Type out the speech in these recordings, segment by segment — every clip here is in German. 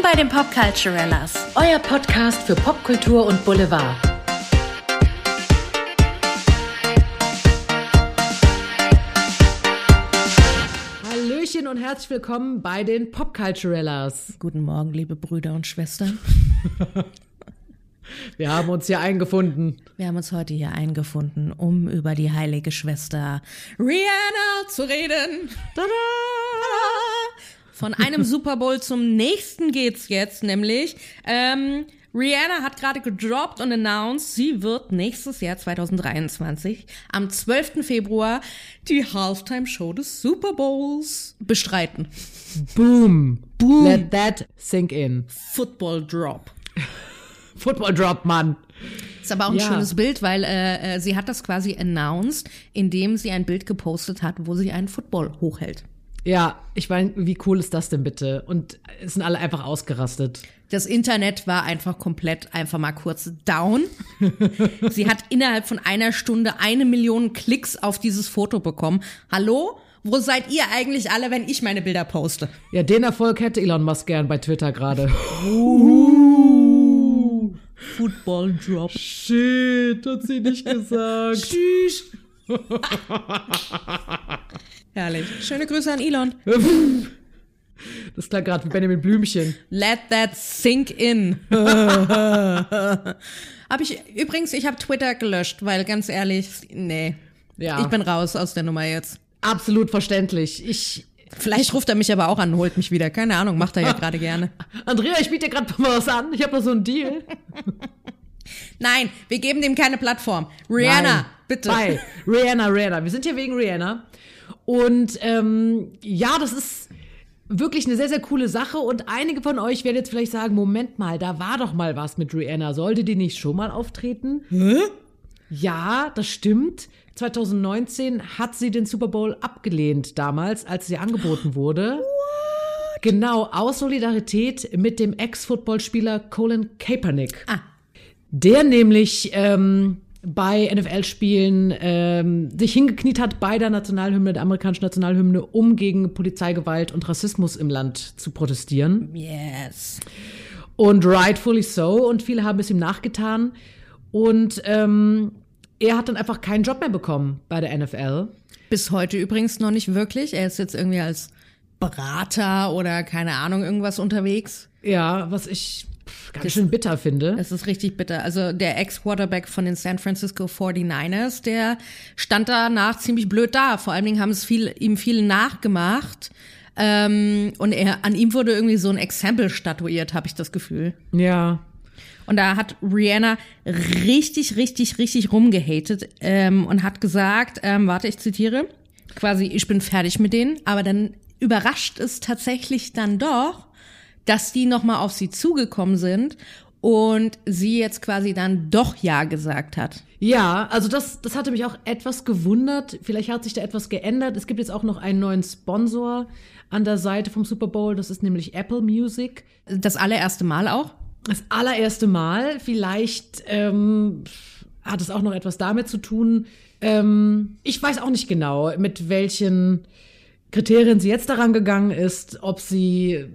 Willkommen bei den Popculturellas. Euer Podcast für Popkultur und Boulevard. Hallöchen und herzlich willkommen bei den Popculturellas. Guten Morgen, liebe Brüder und Schwestern. Wir haben uns hier eingefunden. Wir haben uns heute hier eingefunden, um über die heilige Schwester Rihanna zu reden. Tada! Von einem Super Bowl zum nächsten geht's jetzt, nämlich ähm, Rihanna hat gerade gedroppt und announced, sie wird nächstes Jahr 2023 am 12. Februar die Halftime Show des Super Bowls bestreiten. Boom. Boom. Let that sink in. Football Drop. Football Drop, Mann. Ist aber auch ein Ja. schönes Bild, weil äh, äh, sie hat das quasi announced, indem sie ein Bild gepostet hat, wo sie einen Football hochhält. Ja, ich meine, wie cool ist das denn bitte? Und es sind alle einfach ausgerastet. Das Internet war einfach komplett einfach mal kurz down. sie hat innerhalb von einer Stunde eine Million Klicks auf dieses Foto bekommen. Hallo? Wo seid ihr eigentlich alle, wenn ich meine Bilder poste? Ja, den Erfolg hätte Elon Musk gern bei Twitter gerade. Football Drop. Shit, hat sie nicht gesagt. Tschüss. Herrlich. Schöne Grüße an Elon. Das klang gerade wie Benjamin Blümchen. Let that sink in. hab ich übrigens, ich habe Twitter gelöscht, weil ganz ehrlich, nee. Ja. Ich bin raus aus der Nummer jetzt. Absolut verständlich. Ich, Vielleicht ruft er mich aber auch an, holt mich wieder. Keine Ahnung, macht er ja gerade gerne. Andrea, ich biete dir gerade mal was an. Ich habe da so einen Deal. Nein, wir geben dem keine Plattform. Rihanna, Nein. Bitte. Bei Rihanna, Rihanna. Wir sind hier wegen Rihanna. Und ähm, ja, das ist wirklich eine sehr, sehr coole Sache. Und einige von euch werden jetzt vielleicht sagen, Moment mal, da war doch mal was mit Rihanna. Sollte die nicht schon mal auftreten? Ja, das stimmt. 2019 hat sie den Super Bowl abgelehnt damals, als sie angeboten wurde. Genau, aus Solidarität mit dem Ex-Footballspieler Colin Kaepernick. Ah. Der nämlich ähm, bei NFL-Spielen ähm, sich hingekniet hat bei der Nationalhymne, der amerikanischen Nationalhymne, um gegen Polizeigewalt und Rassismus im Land zu protestieren. Yes. Und rightfully so. Und viele haben es ihm nachgetan. Und ähm, er hat dann einfach keinen Job mehr bekommen bei der NFL. Bis heute übrigens noch nicht wirklich. Er ist jetzt irgendwie als Berater oder keine Ahnung irgendwas unterwegs. Ja, was ich ganz schön bitter finde. Es ist richtig bitter. Also der Ex-Quarterback von den San Francisco 49ers, der stand danach ziemlich blöd da. Vor allen Dingen haben es viel, ihm viel nachgemacht. Ähm, und er, an ihm wurde irgendwie so ein Exempel statuiert, habe ich das Gefühl. Ja. Und da hat Rihanna richtig, richtig, richtig rumgehatet ähm, und hat gesagt, ähm, warte, ich zitiere, quasi, ich bin fertig mit denen, aber dann überrascht es tatsächlich dann doch, dass die nochmal auf sie zugekommen sind und sie jetzt quasi dann doch Ja gesagt hat. Ja, also das, das hatte mich auch etwas gewundert. Vielleicht hat sich da etwas geändert. Es gibt jetzt auch noch einen neuen Sponsor an der Seite vom Super Bowl. Das ist nämlich Apple Music. Das allererste Mal auch. Das allererste Mal. Vielleicht ähm, hat es auch noch etwas damit zu tun. Ähm, ich weiß auch nicht genau, mit welchen Kriterien sie jetzt daran gegangen ist, ob sie,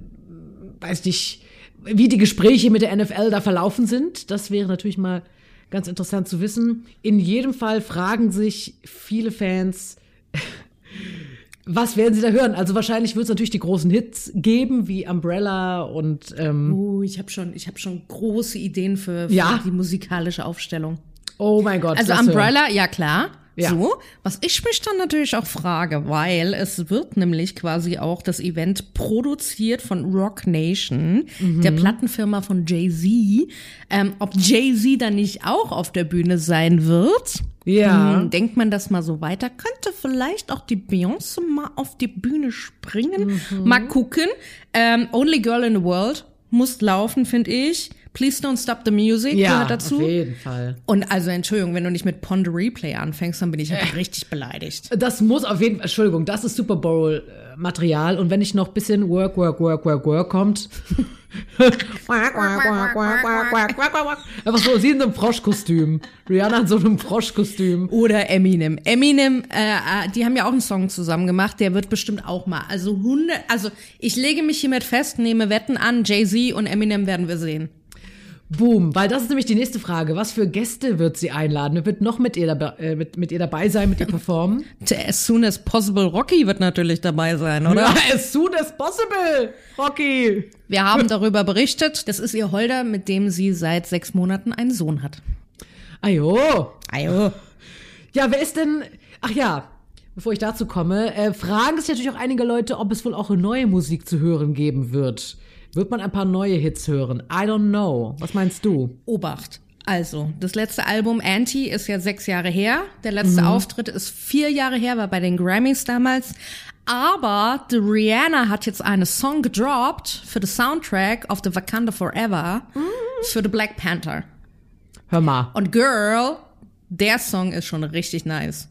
weiß nicht, wie die Gespräche mit der NFL da verlaufen sind. Das wäre natürlich mal ganz interessant zu wissen. In jedem Fall fragen sich viele Fans, was werden sie da hören? Also wahrscheinlich wird es natürlich die großen Hits geben, wie Umbrella und ähm, Oh, ich habe schon, ich habe schon große Ideen für, für Ja. die musikalische Aufstellung. oh mein Gott. Also lass hören. Umbrella, ja klar. Ja. So, was ich mich dann natürlich auch frage, weil es wird nämlich quasi auch das Event produziert von Rock Nation, Mhm. der Plattenfirma von Jay-Z. Ähm, ob Jay-Z dann nicht auch auf der Bühne sein wird? Ja. Hm, denkt man das mal so weiter? Könnte vielleicht auch die Beyoncé mal auf die Bühne springen? Mhm. Mal gucken. Ähm, Only Girl in the World muss laufen, finde ich. Please Don't Stop the Music Ja, gehört dazu. auf jeden Fall. Und also Entschuldigung, wenn du nicht mit Pond Replay anfängst, dann bin ich halt richtig beleidigt. Das muss auf jeden Fall, Entschuldigung, das ist Super Bowl äh, Material und wenn nicht noch ein bisschen Work, Work, Work, Work, Work kommt. Einfach so, sie in so einem Froschkostüm. Rihanna in so einem Froschkostüm. Oder Eminem. Eminem, äh, äh, die haben ja auch einen Song zusammen gemacht, der wird bestimmt auch mal. Also Hunde, also ich lege mich hiermit fest, nehme Wetten an, Jay-Z und Eminem werden wir sehen. Boom, weil das ist nämlich die nächste Frage. Was für Gäste wird sie einladen? Wer wird noch mit ihr, dabei, äh, mit, mit ihr dabei sein, mit ihr performen? As soon as possible Rocky wird natürlich dabei sein, oder? Ja, as soon as possible, Rocky. Wir haben darüber berichtet. Das ist ihr Holder, mit dem sie seit sechs Monaten einen Sohn hat. Ajo. Ayo. Ja, wer ist denn. Ach ja, bevor ich dazu komme, äh, fragen sich natürlich auch einige Leute, ob es wohl auch neue Musik zu hören geben wird. Wird man ein paar neue Hits hören? I don't know. Was meinst du? Obacht. Also, das letzte Album Anti ist ja sechs Jahre her. Der letzte Auftritt ist vier Jahre her, war bei den Grammys damals. Aber die Rihanna hat jetzt einen Song gedroppt für den Soundtrack of The Wakanda Forever für The Black Panther. Hör mal. Und Girl, der Song ist schon richtig nice.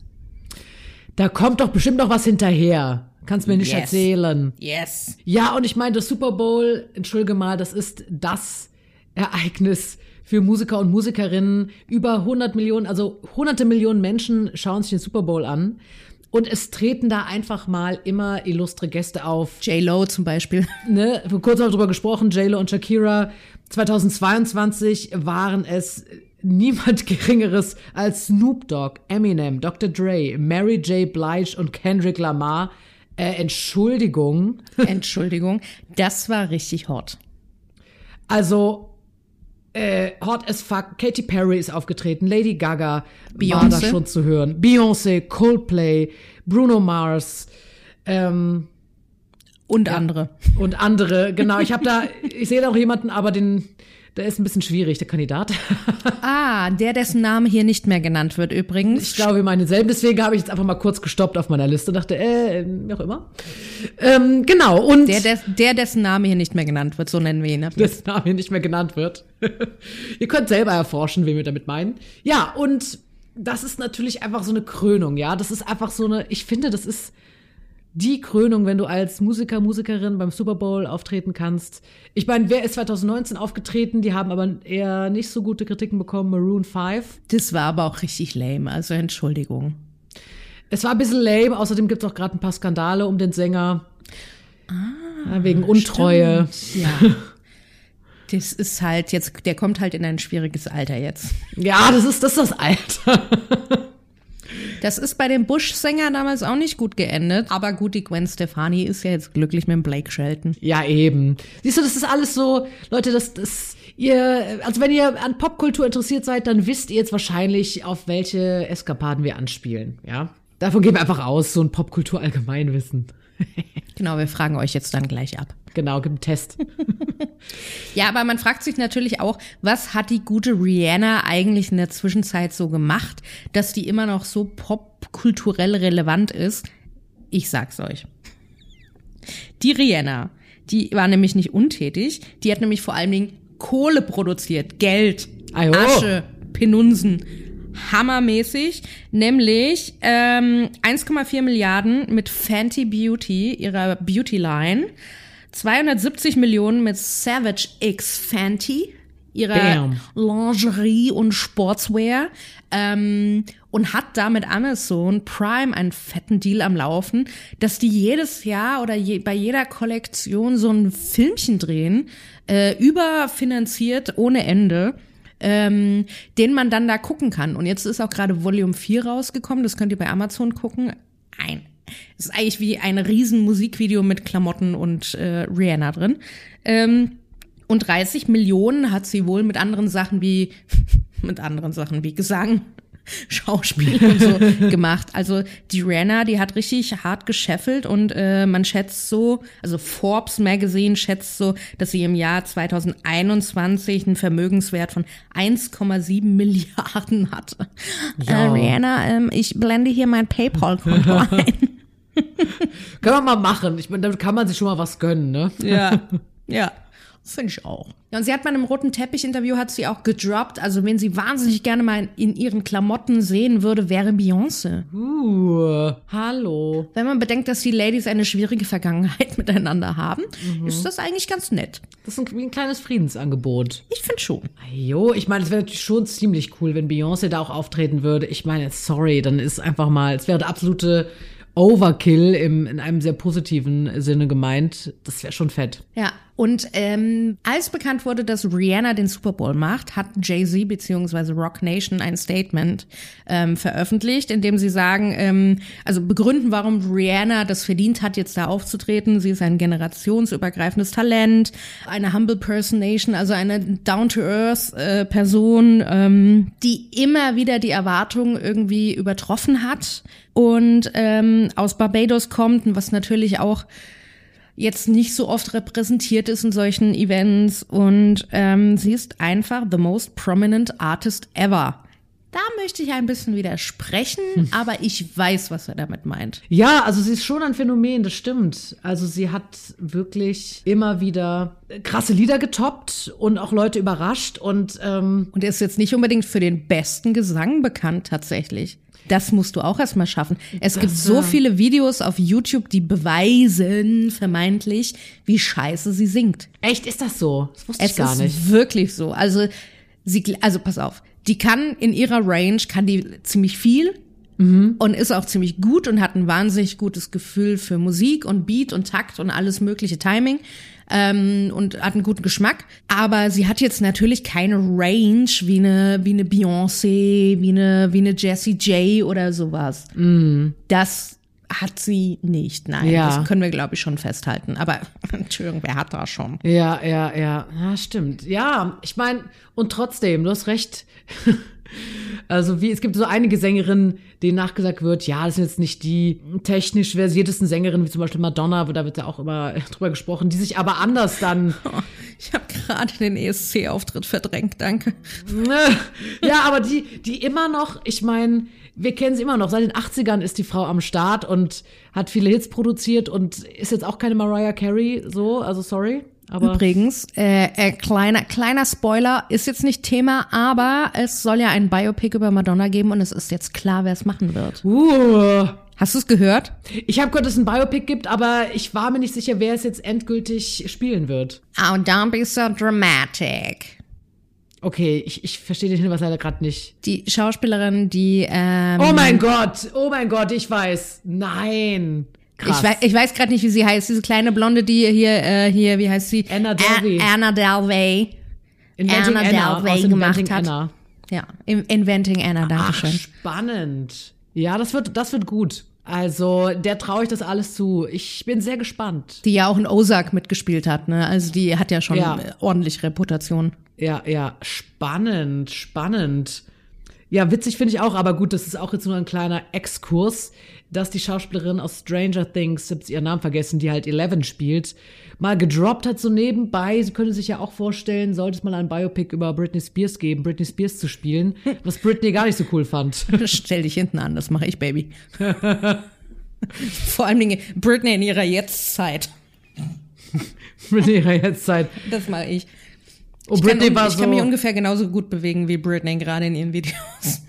Da kommt doch bestimmt noch was hinterher. Kannst mir nicht Yes. erzählen. Yes. Ja, und ich meine, das Super Bowl, entschuldige mal, das ist das Ereignis für Musiker und Musikerinnen. Über 100 Millionen, also hunderte Millionen Menschen schauen sich den Super Bowl an. Und es treten da einfach mal immer illustre Gäste auf. J-Lo zum Beispiel. Ne? Kurz mal drüber gesprochen, J-Lo und Shakira. 2022 waren es niemand Geringeres als Snoop Dogg, Eminem, Dr. Dre, Mary J. Blige und Kendrick Lamar. Äh, Entschuldigung. Entschuldigung. Das war richtig hot. Also, äh, hot as fuck. Katy Perry ist aufgetreten, Lady Gaga war Beyoncé. da schon zu hören. Beyoncé, Coldplay, Bruno Mars ähm, Und andere. und andere. Genau, ich habe da, ich sehe da auch jemanden, aber den, der ist ein bisschen schwierig, der Kandidat. Ah, der, dessen Name hier nicht mehr genannt wird übrigens. Ich glaube, wir meinen denselben. Deswegen habe ich jetzt einfach mal kurz gestoppt auf meiner Liste und dachte, äh, wie auch immer. Ähm, genau, und Der, der, der, dessen Name hier nicht mehr genannt wird, so nennen wir ihn. dessen Name hier nicht mehr genannt wird. Ihr könnt selber erforschen, wen wir damit meinen. Ja, und das ist natürlich einfach so eine Krönung, ja. Das ist einfach so eine, ich finde, das ist die Krönung, wenn du als Musiker, Musikerin beim Super Bowl auftreten kannst. Ich meine, wer ist 2019 aufgetreten? Die haben aber eher nicht so gute Kritiken bekommen. Maroon 5. Das war aber auch richtig lame, also Entschuldigung. Es war ein bisschen lame, außerdem gibt es auch gerade ein paar Skandale um den Sänger. ja, wegen Untreue. Ja. Das ist halt jetzt, der kommt halt in ein schwieriges Alter jetzt. Ja, das ist das, ist das Alter. Das ist bei dem Bush-Sänger damals auch nicht gut geendet. Aber gut, die Gwen Stefani ist ja jetzt glücklich mit dem Blake Shelton. Ja, eben. Siehst du, das ist alles so, Leute, das, das, ihr, also wenn ihr an Popkultur interessiert seid, dann wisst ihr jetzt wahrscheinlich, auf welche Eskapaden wir anspielen, ja? Davon gehen wir einfach aus, so ein Popkultur-Allgemeinwissen. Genau, wir fragen euch jetzt dann gleich ab. Genau, gibt einen Test. Ja, aber man fragt sich natürlich auch, was hat die gute Rihanna eigentlich in der Zwischenzeit so gemacht, dass die immer noch so popkulturell relevant ist? Ich sag's euch. Die Rihanna, die war nämlich nicht untätig, die hat nämlich vor allen Dingen Kohle produziert, Geld, Ajo. Asche, Penunsen. Hammermäßig, nämlich ähm, 1,4 Milliarden mit Fenty Beauty, ihrer Beauty Line, 270 Millionen mit Savage X Fenty, ihrer Bam. Lingerie und Sportswear ähm, und hat da mit Amazon Prime einen fetten Deal am Laufen, dass die jedes Jahr oder je, bei jeder Kollektion so ein Filmchen drehen, äh, überfinanziert ohne Ende ähm, den man dann da gucken kann. Und jetzt ist auch gerade Volume 4 rausgekommen, das könnt ihr bei Amazon gucken. Ein, es ist eigentlich wie ein riesen Musikvideo mit Klamotten und äh, Rihanna drin. Ähm, und 30 Millionen hat sie wohl mit anderen Sachen wie, mit anderen Sachen wie Gesang, Schauspiel und so gemacht. Also die Rihanna, die hat richtig hart gescheffelt und äh, man schätzt so, also Forbes Magazine schätzt so, dass sie im Jahr 2021 einen Vermögenswert von 1,7 Milliarden hatte. Ja. Äh, Rihanna, ähm, ich blende hier mein PayPal-Konto ein. Können wir mal machen. Ich meine, damit kann man sich schon mal was gönnen, ne? Ja, ja. Finde ich auch. Ja, und sie hat bei einem roten Teppich-Interview hat sie auch gedroppt. Also, wenn sie wahnsinnig gerne mal in ihren Klamotten sehen würde, wäre Beyoncé. Uh, hallo. Wenn man bedenkt, dass die Ladies eine schwierige Vergangenheit miteinander haben, ist das eigentlich ganz nett. Das ist ein, wie ein kleines Friedensangebot. Ich finde schon. Jo, ich meine, es wäre natürlich schon ziemlich cool, wenn Beyoncé da auch auftreten würde. Ich meine, sorry, dann ist einfach mal, es wäre der absolute Overkill im, in einem sehr positiven Sinne gemeint. Das wäre schon fett. Ja, und ähm, als bekannt wurde, dass Rihanna den Super Bowl macht, hat Jay-Z bzw. Rock Nation ein Statement ähm, veröffentlicht, in dem sie sagen, ähm, also begründen, warum Rihanna das verdient hat, jetzt da aufzutreten. Sie ist ein generationsübergreifendes Talent, eine Humble Person Nation, also eine Down-to-Earth äh, ähm, die immer wieder die Erwartungen irgendwie übertroffen hat und ähm, aus Barbados kommt, und was natürlich auch jetzt nicht so oft repräsentiert ist in solchen Events und ähm, sie ist einfach the most prominent artist ever. Da möchte ich ein bisschen widersprechen, aber ich weiß, was er damit meint. Ja, also sie ist schon ein Phänomen, das stimmt. Also sie hat wirklich immer wieder krasse Lieder getoppt und auch Leute überrascht und ähm, Und er ist jetzt nicht unbedingt für den besten Gesang bekannt tatsächlich. Das musst du auch erstmal schaffen. Es gibt so ja. viele Videos auf YouTube, die beweisen vermeintlich, wie scheiße sie singt. echt ist das so? Das wusste Es ich gar ist nicht. wirklich so. Also sie, also pass auf, die kann in ihrer Range kann die ziemlich viel Mhm. und ist auch ziemlich gut und hat ein wahnsinnig gutes Gefühl für Musik und Beat und Takt und alles mögliche Timing ähm, und hat einen guten Geschmack. Aber sie hat jetzt natürlich keine Range wie eine wie eine Beyoncé, wie eine wie eine Jessie J oder sowas. Das hat sie nicht. Nein. Ja. das können wir glaube ich schon festhalten. Aber Entschuldigung, wer hat da schon? Ja, ja, ja. Ja, stimmt. Ja, ich meine, und trotzdem, du hast recht. Also wie, es gibt so einige Sängerinnen, denen nachgesagt wird, ja, das sind jetzt nicht die technisch versiertesten Sängerinnen, wie zum Beispiel Madonna, da wird ja auch immer drüber gesprochen, die sich aber anders dann Ich habe gerade den ESC-Auftritt verdrängt, danke. ja, aber die, die immer noch, ich meine, wir kennen sie immer noch. Seit den 80ern ist die Frau am Start und hat viele Hits produziert und ist jetzt auch keine Mariah Carey, so, also sorry. Aber Übrigens, äh, äh, kleiner, kleiner Spoiler, ist jetzt nicht Thema, aber es soll ja ein Biopic über Madonna geben und es ist jetzt klar, wer es machen wird. uh, Hast du es gehört? ich habe gehört, dass es ein Biopic gibt, aber ich war mir nicht sicher, wer es jetzt endgültig spielen wird. Oh, don't be so dramatic. Okay, ich, ich verstehe den Hinweis leider gerade nicht. Die Schauspielerin, die, ähm, Oh mein Gott, oh mein Gott, ich weiß. Nein. Krass. ich weiß, ich weiß gerade nicht, wie sie heißt, diese kleine Blonde, die hier, äh, hier, wie heißt sie? Anna Delvey. A Anna Delvey. Inventing Anna Anna, Delvey gemacht Inventing hat. Anna. Ja, In- Inventing Anna, danke Ach, schön. spannend. Ja, das wird, das wird gut. Also, der traue ich das alles zu. Ich bin sehr gespannt. Die ja auch in Ozark mitgespielt hat, ne? Also die hat ja schon Ja. ordentlich Reputation. Ja, ja, spannend, spannend. Ja, witzig finde ich auch, aber gut, das ist auch jetzt nur ein kleiner Exkurs, dass die Schauspielerin aus Stranger Things, ich ihren Namen vergessen, die halt Eleven spielt, mal gedroppt hat so nebenbei. Sie könnte sich ja auch vorstellen, sollte es mal ein Biopic über Britney Spears geben, Britney Spears zu spielen, was Britney gar nicht so cool fand. Stell dich hinten an, das mache ich, Baby. Vor allen Dingen Britney in ihrer Jetztzeit. Britney ihrer Jetztzeit. Das mache ich. Und Ich, kann, Britney un- war ich so. kann mich ungefähr genauso gut bewegen wie Britney gerade in ihren Videos.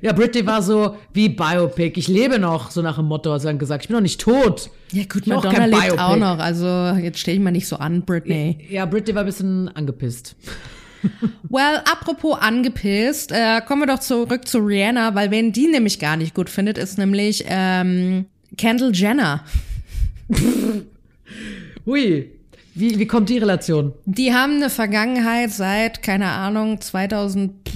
Ja, Britney war so wie Biopic. Ich lebe noch, so nach dem Motto, hat sie dann gesagt. Ich bin noch nicht tot. Ja gut, Ich Madonna lebt Biopic. auch noch. Also jetzt stell dich mal nicht so an, Britney. Ja, Britney war ein bisschen angepisst. Well, apropos angepisst, äh, kommen wir doch zurück zu Rihanna, weil wen die nämlich gar nicht gut findet, ist nämlich ähm, Kendall Jenner. Hui. Wie, wie kommt die Relation? Die haben eine Vergangenheit seit, keine Ahnung, 2000 pff,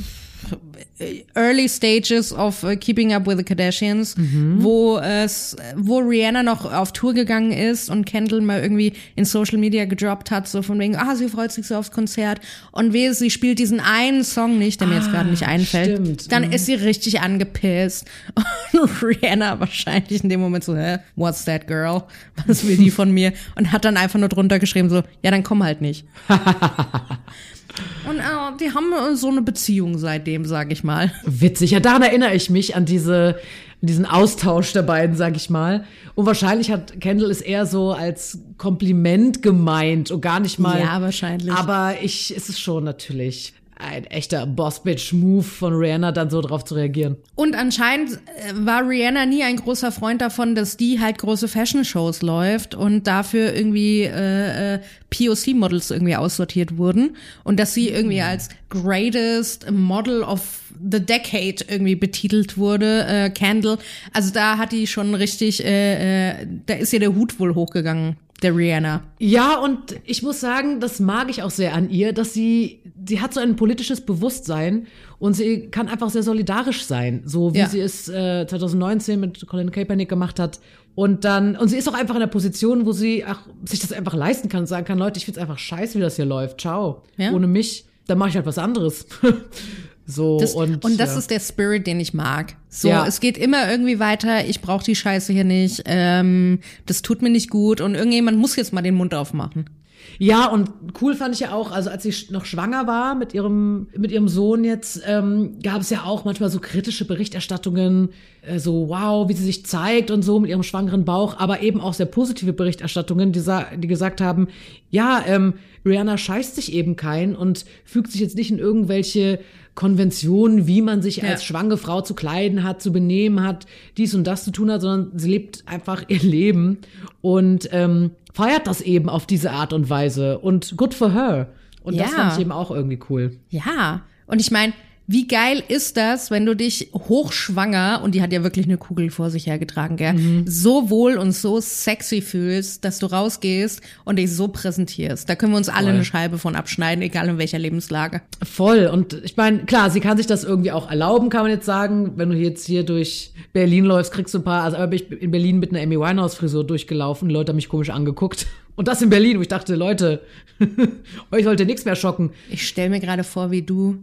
Early Stages of uh, Keeping Up with the Kardashians, wo es, wo Rihanna noch auf Tour gegangen ist und Kendall mal irgendwie in Social Media gedroppt hat, so von wegen, ah, sie freut sich so aufs Konzert und wehe, sie spielt diesen einen Song nicht, der mir jetzt gerade nicht einfällt. stimmt. Dann ist sie richtig angepisst. Und Rihanna wahrscheinlich in dem Moment so, hä, what's that girl? Was will die von mir? Und hat dann einfach nur drunter geschrieben so, ja, dann komm halt nicht. Und äh, die haben äh, so eine Beziehung seitdem, sag ich mal. Witzig. Ja, daran erinnere ich mich an diese, diesen Austausch der beiden, sag ich mal. Und wahrscheinlich hat Kendall es eher so als Kompliment gemeint und gar nicht mal. Ja, wahrscheinlich. Aber ich, ist es schon natürlich ein echter Boss-Bitch-Move von Rihanna, dann so drauf zu reagieren. Und anscheinend äh, war Rihanna nie ein großer Freund davon, dass die halt große Fashion-Shows läuft und dafür irgendwie äh, äh, POC-Models irgendwie aussortiert wurden und dass sie irgendwie als greatest Model of the Decade irgendwie betitelt wurde, äh, Candle. Also da hat die schon richtig, äh, äh, da ist ihr der Hut wohl hochgegangen der Rihanna. Ja, und ich muss sagen, das mag ich auch sehr an ihr, dass sie, sie hat so ein politisches Bewusstsein und sie kann einfach sehr solidarisch sein, so wie Ja. sie es äh, 2019 mit Colin Kaepernick gemacht hat. Und dann, und sie ist auch einfach in der Position, wo sie ach, sich das einfach leisten kann und sagen kann, Leute, ich find's einfach scheiße, wie das hier läuft. Ciao. Ja. Ohne mich, dann mache ich halt was anderes. so, Das, und, und, das ja. ist der Spirit, den ich mag. So, Ja. es geht immer irgendwie weiter. Ich brauche die Scheiße hier nicht. Ähm, das tut mir nicht gut. Und irgendjemand muss jetzt mal den Mund aufmachen. Ja, und cool fand ich ja auch, also als sie noch schwanger war mit ihrem, mit ihrem Sohn jetzt, ähm, gab es ja auch manchmal so kritische Berichterstattungen, äh, so wow, wie sie sich zeigt und so mit ihrem schwangeren Bauch, aber eben auch sehr positive Berichterstattungen, die, die gesagt haben, ja, ähm, Rihanna scheißt sich eben kein und fügt sich jetzt nicht in irgendwelche Konventionen, wie man sich Ja. als schwangere Frau zu kleiden hat, zu benehmen hat, dies und das zu tun hat, sondern sie lebt einfach ihr Leben und ähm, feiert das eben auf diese Art und Weise. Und good for her. Und das Ja. fand ich eben auch irgendwie cool. Ja. Und ich meine, wie geil ist das, wenn du dich hochschwanger, und die hat ja wirklich eine Kugel vor sich hergetragen, gell, so wohl und so sexy fühlst, dass du rausgehst und dich so präsentierst. Da können wir uns alle Voll. eine Scheibe von abschneiden, egal in welcher Lebenslage. Voll. Und ich meine, klar, sie kann sich das irgendwie auch erlauben, kann man jetzt sagen. Wenn du jetzt hier durch Berlin läufst, kriegst du ein paar, also aber bin ich in Berlin mit einer Amy Winehouse-Frisur durchgelaufen. Leute haben mich komisch angeguckt. Und das in Berlin, wo ich dachte, Leute, euch sollte nichts mehr schocken. Ich stell mir gerade vor, wie du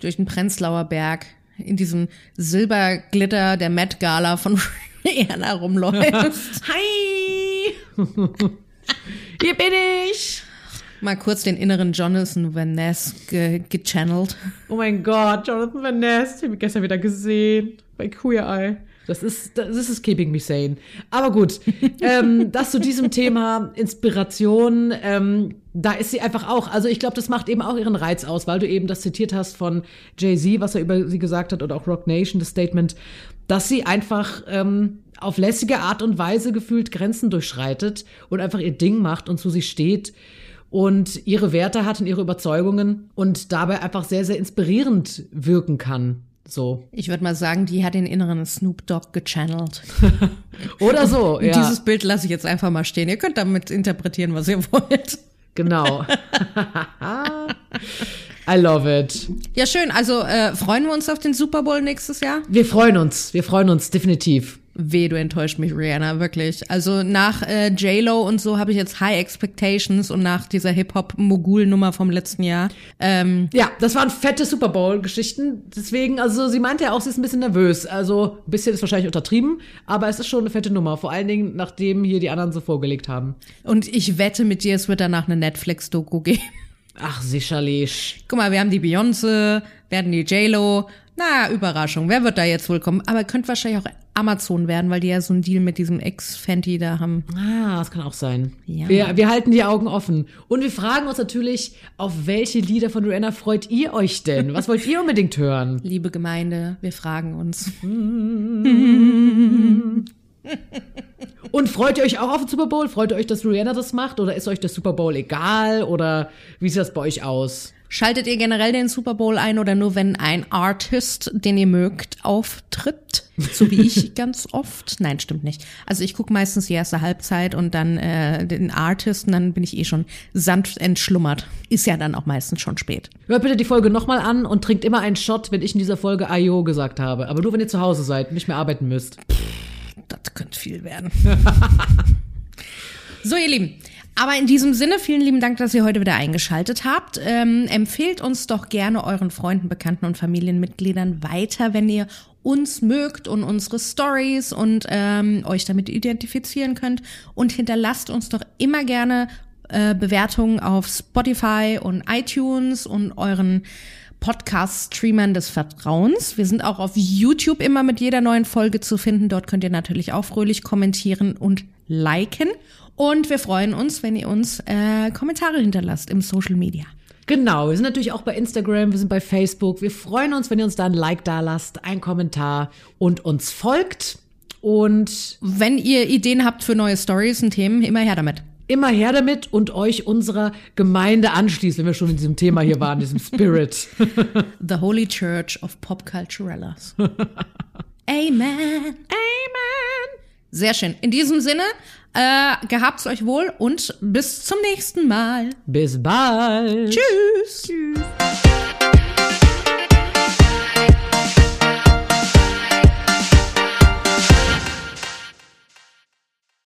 durch den Prenzlauer Berg in diesem Silberglitter der Met Gala von Rihanna rumläufst. Hi! Hier bin ich! Mal kurz den inneren Jonathan Van Ness ge gechannelt. Oh mein Gott, Jonathan Van Ness, den habe ich gestern wieder gesehen bei Queer Eye. Das ist, das ist keeping me sane. Aber gut, ähm, das zu diesem Thema Inspiration, ähm, da ist sie einfach auch. Also ich glaube, das macht eben auch ihren Reiz aus, weil du eben das zitiert hast von Jay-Z, was er über sie gesagt hat, oder auch Rock Nation, das Statement, dass sie einfach ähm, auf lässige Art und Weise gefühlt Grenzen durchschreitet und einfach ihr Ding macht und zu sich steht und ihre Werte hat und ihre Überzeugungen und dabei einfach sehr, sehr inspirierend wirken kann. So. Ich würde mal sagen, die hat den inneren Snoop Dogg gechannelt. Oder so, Und ja. Dieses Bild lasse ich jetzt einfach mal stehen. Ihr könnt damit interpretieren, was ihr wollt. genau. I love it. Ja, schön. Also äh, freuen wir uns auf den Super Bowl nächstes Jahr? Wir freuen uns. Wir freuen uns definitiv. Weh, du enttäuscht mich, Rihanna, wirklich. Also nach äh, J-Lo und so habe ich jetzt High Expectations und nach dieser Hip-Hop-Mogul-Nummer vom letzten Jahr. Ähm, Ja, das waren fette Super Bowl-Geschichten. Deswegen, also sie meinte ja auch, sie ist ein bisschen nervös. Also ein bisschen ist wahrscheinlich untertrieben, aber es ist schon eine fette Nummer. Vor allen Dingen, nachdem hier die anderen so vorgelegt haben. und ich wette mit dir, es wird danach eine Netflix-Doku geben. Ach, sicherlich. Guck mal, wir haben die Beyoncé, wir hatten die J-Lo. Na, Überraschung. Wer wird da jetzt wohl kommen? Aber könnte wahrscheinlich auch Amazon werden, weil die ja so einen Deal mit diesem Ex-Fenty da haben. Ah, das kann auch sein. Ja. Wir, wir halten die Augen offen. Und wir fragen uns natürlich, auf welche Lieder von Rihanna freut ihr euch denn? Was wollt ihr unbedingt hören? Liebe Gemeinde, wir fragen uns. Und freut ihr euch auch auf den Super Bowl? Freut ihr euch, dass Rihanna das macht? Oder ist euch der Super Bowl egal? Oder wie sieht das bei euch aus? Schaltet ihr generell den Super Bowl ein oder nur wenn ein Artist, den ihr mögt, auftritt? So wie ich ganz oft. Nein, stimmt nicht. Also ich gucke meistens die erste Halbzeit und dann äh, den Artist und dann bin ich eh schon sanft entschlummert. Ist ja dann auch meistens schon spät. Hört bitte die Folge nochmal an und trinkt immer einen Shot, wenn ich in dieser Folge Ayo gesagt habe. Aber nur, wenn ihr zu Hause seid und nicht mehr arbeiten müsst. Das könnte viel werden. so, ihr Lieben. Aber in diesem Sinne, vielen lieben Dank, dass ihr heute wieder eingeschaltet habt. Ähm, empfehlt uns doch gerne euren Freunden, Bekannten und Familienmitgliedern weiter, wenn ihr uns mögt und unsere Stories und ähm, euch damit identifizieren könnt. Und hinterlasst uns doch immer gerne äh, Bewertungen auf Spotify und iTunes und euren Podcast-Streamern des Vertrauens. Wir sind auch auf YouTube immer mit jeder neuen Folge zu finden. Dort könnt ihr natürlich auch fröhlich kommentieren und liken. Und wir freuen uns, wenn ihr uns äh, Kommentare hinterlasst im Social Media. Genau, wir sind natürlich auch bei Instagram, wir sind bei Facebook. Wir freuen uns, wenn ihr uns da ein Like da lasst, einen Kommentar und uns folgt. Und wenn ihr Ideen habt für neue Stories und Themen, immer her damit. Immer her damit und euch unserer Gemeinde anschließen, wenn wir schon in diesem Thema hier waren, diesem Spirit. The Holy Church of Pop Culturellas. Amen. Amen. Sehr schön. In diesem Sinne, äh, gehabt's euch wohl und bis zum nächsten Mal. Bis bald. Tschüss. Tschüss.